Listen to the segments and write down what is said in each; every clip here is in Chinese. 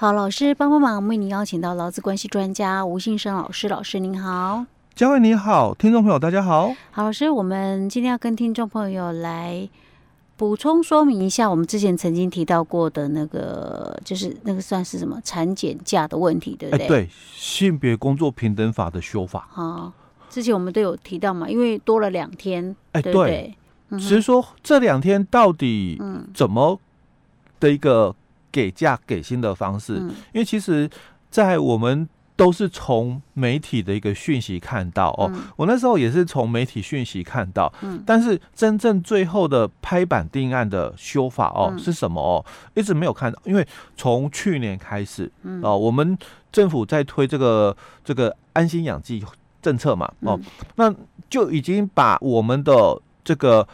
好，老师帮帮忙，为您邀请到劳资关系专家吴信生老师，老师您好，嘉惠你好，听众朋友大家好。好，老师，我们今天要跟听众朋友来补充说明一下，我们之前曾经提到过的那个，就是那个算是什么产检假的问题，对不对？哎，对，性别工作平等法的修法。好，之前我们都有提到嘛，因为多了两天，哎，对不对？对只是说这两天到底怎么的一个。给价给薪的方式，因为其实，在我们都是从媒体的一个讯息看到哦，我那时候也是从媒体讯息看到，嗯。但是真正最后的拍板定案的修法哦是什么哦，一直没有看到，因为从去年开始哦，我们政府在推这个这个安心养继政策嘛哦，那就已经把我们的这个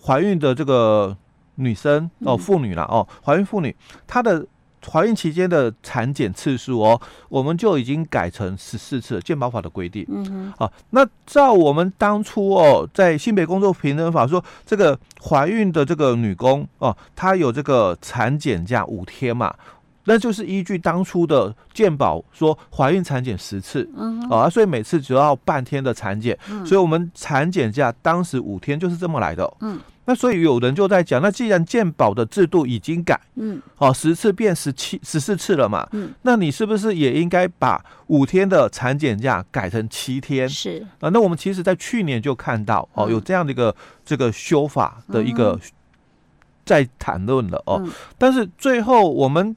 怀孕的这个。女生哦，妇女了哦，怀孕妇女她的怀孕期间的产检次数哦，我们就已经改成十四次，健保法的规定。嗯哼，啊，那照我们当初哦，在性别工作平等法说，这个怀孕的这个女工哦，她有这个产检假五天嘛，那就是依据当初的健保说怀孕产检十次，嗯，啊，所以每次只要半天的产检，所以我们产检假当时五天就是这么来的。嗯。那所以有人就在讲，那既然鉴保的制度已经改，嗯，哦，十次变十七、十四次了嘛，嗯，那你是不是也应该把五天的产检假改成七天？是。啊，那我们其实在去年就看到哦，有这样的一个这个修法的一个在谈论了哦，但是最后我们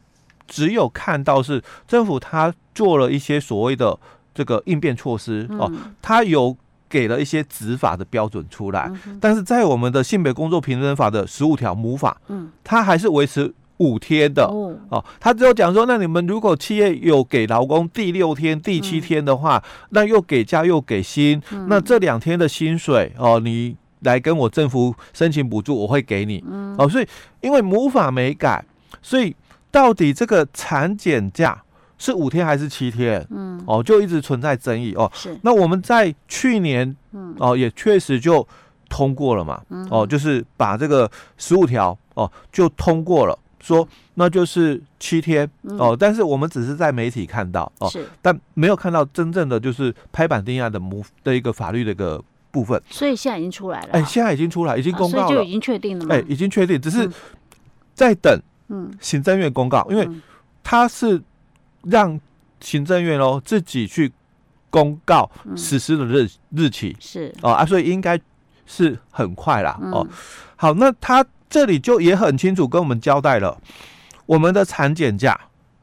只有看到是政府他做了一些所谓的这个应变措施哦，他有。给了一些执法的标准出来，但是在我们的性别工作平等法的十五条母法，嗯，它还是维持五天的哦。他只有讲说，那你们如果企业有给劳工第六天、第七天的话，那又给假又给薪，那这两天的薪水哦，你来跟我政府申请补助，我会给你。哦，所以因为母法没改，所以到底这个产检假。是五天还是七天？嗯，哦，就一直存在争议哦。是，那我们在去年，嗯，哦，也确实就通过了嘛。嗯，哦，就是把这个十五条，哦，就通过了，说那就是七天，哦，但是我们只是在媒体看到，哦，是，但没有看到真正的就是拍板定案的模的一个法律的一个部分。所以现在已经出来了。哎，现在已经出来，已经公告了，所以就已经确定了吗？哎，已经确定，只是在等，嗯，行政院公告，因为它是。让行政院哦自己去公告实施的日日期。是。哦啊，所以应该是很快啦哦。好，那他这里就也很清楚跟我们交代了，我们的产检假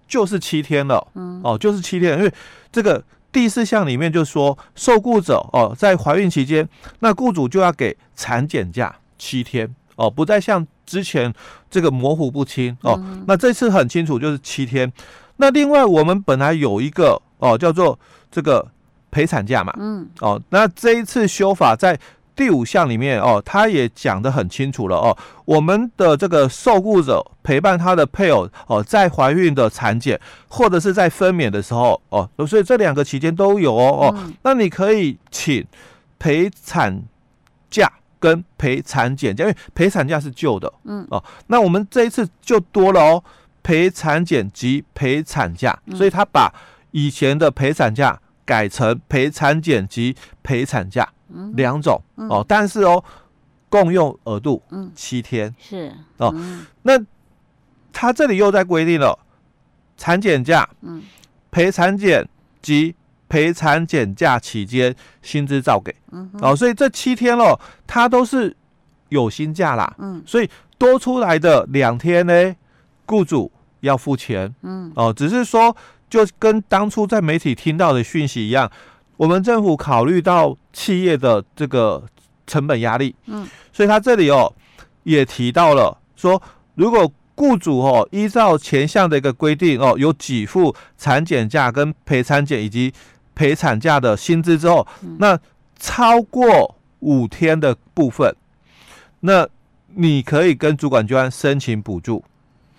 就是七天了，嗯。哦，就是七天，因为这个第四项里面就说，受雇者哦在怀孕期间，那雇主就要给产检假七天哦，不再像之前这个模糊不清哦。那这次很清楚，就是七天。那另外，我们本来有一个哦，叫做这个陪产假嘛，嗯，哦，那这一次修法在第五项里面哦，他也讲得很清楚了哦，我们的这个受雇者陪伴他的配偶哦，在怀孕的产检或者是在分娩的时候哦，所以这两个期间都有哦哦，那你可以请陪产假跟陪产检假，因为陪产假是旧的，嗯，哦，那我们这一次就多了哦。陪产检及陪产假，所以他把以前的陪产假改成陪产检及陪产假两种哦，但是哦，共用额度七天是哦，那他这里又在规定了产检假，陪产检及陪产检假期间薪资照给。哦，所以这七天喽，他都是有薪假啦，所以多出来的两天呢，雇主。要付钱，嗯，哦，只是说就跟当初在媒体听到的讯息一样，我们政府考虑到企业的这个成本压力，嗯，所以他这里哦也提到了说，如果雇主哦依照前项的一个规定哦，有给付产检假跟陪产检以及陪产假的薪资之后，那超过五天的部分，那你可以跟主管机关申请补助。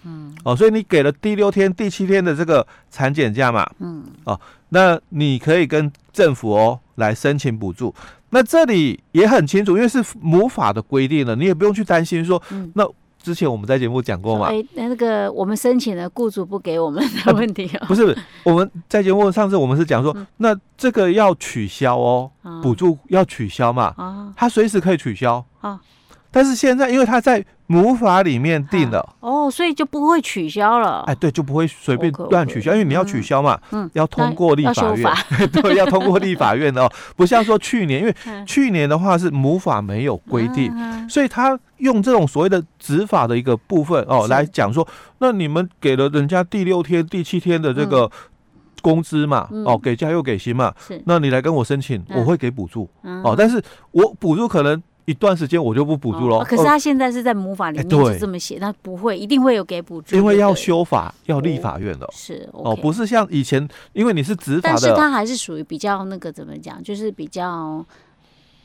嗯，哦，所以你给了第六天、第七天的这个产检假嘛，嗯，哦，那你可以跟政府哦来申请补助。那这里也很清楚，因为是母法的规定了，你也不用去担心说，嗯、那之前我们在节目讲过嘛？哎，那个我们申请了，雇主不给我们的问题哦。不是，我们在节目上次我们是讲说，那这个要取消哦，补助要取消嘛？啊，他随时可以取消啊。但是现在，因为他在母法里面定了。哦，所以就不会取消了。哎，对，就不会随便乱取消，因为你要取消嘛，嗯，要通过立法院，对，要通过立法院的哦。不像说去年，因为去年的话是母法没有规定，所以他用这种所谓的执法的一个部分哦来讲说，那你们给了人家第六天、第七天的这个工资嘛，哦，给加又给薪嘛，那你来跟我申请，我会给补助。哦，但是我补助可能。一段时间我就不补助了。可是他现在是在魔法里面就这么写，那不会，一定会有给补助。因为要修法，要立法院的。是哦，不是像以前，因为你是执法的。但是他还是属于比较那个怎么讲，就是比较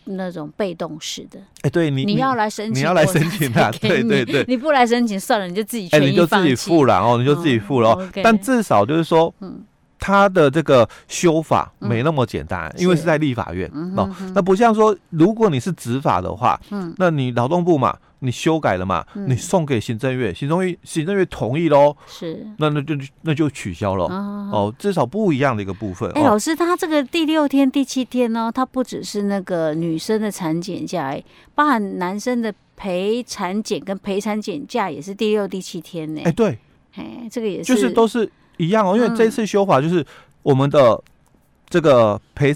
那种被动式的。哎，对你你要来申请，你要来申请的，对对对。你不来申请算了，你就自己哎你就自己付了哦，你就自己付了。但至少就是说，嗯。他的这个修法没那么简单，因为是在立法院哦。那不像说，如果你是执法的话，嗯，那你劳动部嘛，你修改了嘛，你送给行政院，行政院行政院同意喽，是，那那就那就取消了哦。至少不一样的一个部分。哎，老师，他这个第六天、第七天呢，他不只是那个女生的产检假，哎，包含男生的陪产检跟陪产检假也是第六、第七天呢。哎，对，哎，这个也是，就是都是。一样哦，因为这次修法就是我们的这个陪，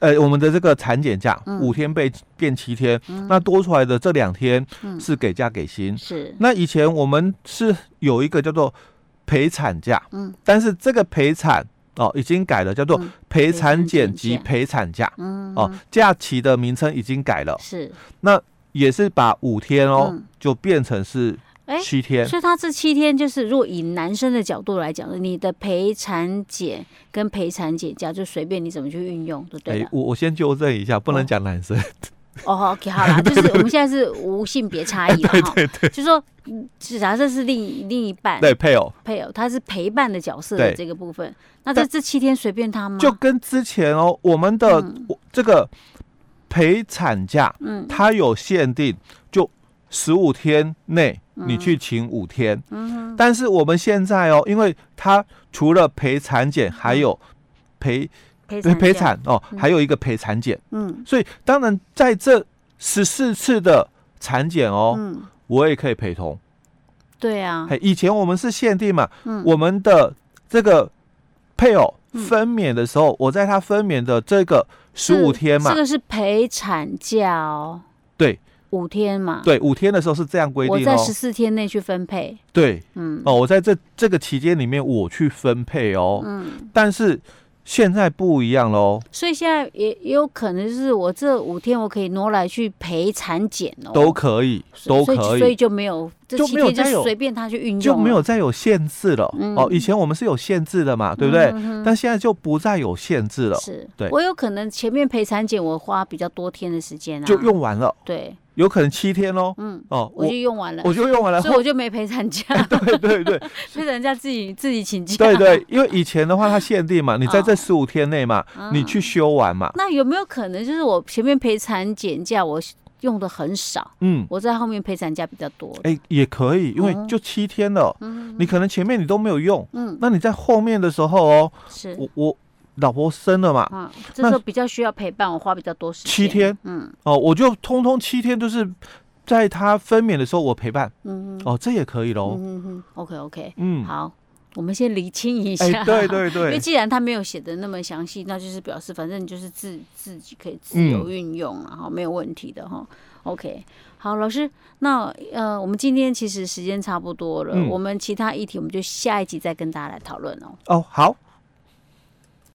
呃，我们的这个产检假五天被变七天，那多出来的这两天是给假给薪。是，那以前我们是有一个叫做陪产假，嗯，但是这个陪产哦已经改了，叫做陪产检及陪产假，嗯，哦，假期的名称已经改了。是，那也是把五天哦就变成是。哎，七天，所以他这七天就是，如果以男生的角度来讲，你的陪产检跟陪产检假就随便你怎么去运用，对不对？我我先纠正一下，不能讲男生。哦，OK，好 了，就是我们现在是无性别差异了哈，对对对，就是说，假设是另另一半，对配偶，配偶他是陪伴的角色的这个部分，那这这七天随便他吗？就跟之前哦，我们的这个陪产假，嗯，它有限定，就十五天内。你去请五天，嗯，但是我们现在哦，因为他除了陪产检，还有陪陪陪产哦，还有一个陪产检，嗯，所以当然在这十四次的产检哦，嗯，我也可以陪同，对啊，以前我们是限定嘛，嗯，我们的这个配偶分娩的时候，我在他分娩的这个十五天嘛，这个是陪产假哦，对。五天嘛，对，五天的时候是这样规定哦。我在十四天内去分配。对，嗯，哦，我在这这个期间里面我去分配哦，嗯，但是现在不一样喽。所以现在也也有可能就是我这五天我可以挪来去陪产检哦，都可以，都可以，所以就没有这七天就随便他去运用，就没有再有限制了。哦，以前我们是有限制的嘛，对不对？但现在就不再有限制了。是，对，我有可能前面陪产检我花比较多天的时间啊，就用完了。对。有可能七天喽，嗯，哦，我就用完了，我就用完了，所以我就没陪产假。对对对，所以人家自己自己请假。对对，因为以前的话，它限定嘛，你在这十五天内嘛，你去休完嘛。那有没有可能就是我前面陪产检假我用的很少，嗯，我在后面陪产假比较多？哎，也可以，因为就七天了，嗯，你可能前面你都没有用，嗯，那你在后面的时候哦，是。我我。老婆生了嘛？啊，这时候比较需要陪伴，我花比较多时间。七天，嗯，哦，我就通通七天都是在他分娩的时候我陪伴，嗯，哦，这也可以喽。嗯嗯，OK OK，嗯，好，我们先厘清一下，对对对，因为既然他没有写的那么详细，那就是表示反正就是自自己可以自由运用，然后没有问题的哈。OK，好，老师，那呃，我们今天其实时间差不多了，我们其他议题我们就下一集再跟大家来讨论哦。哦，好。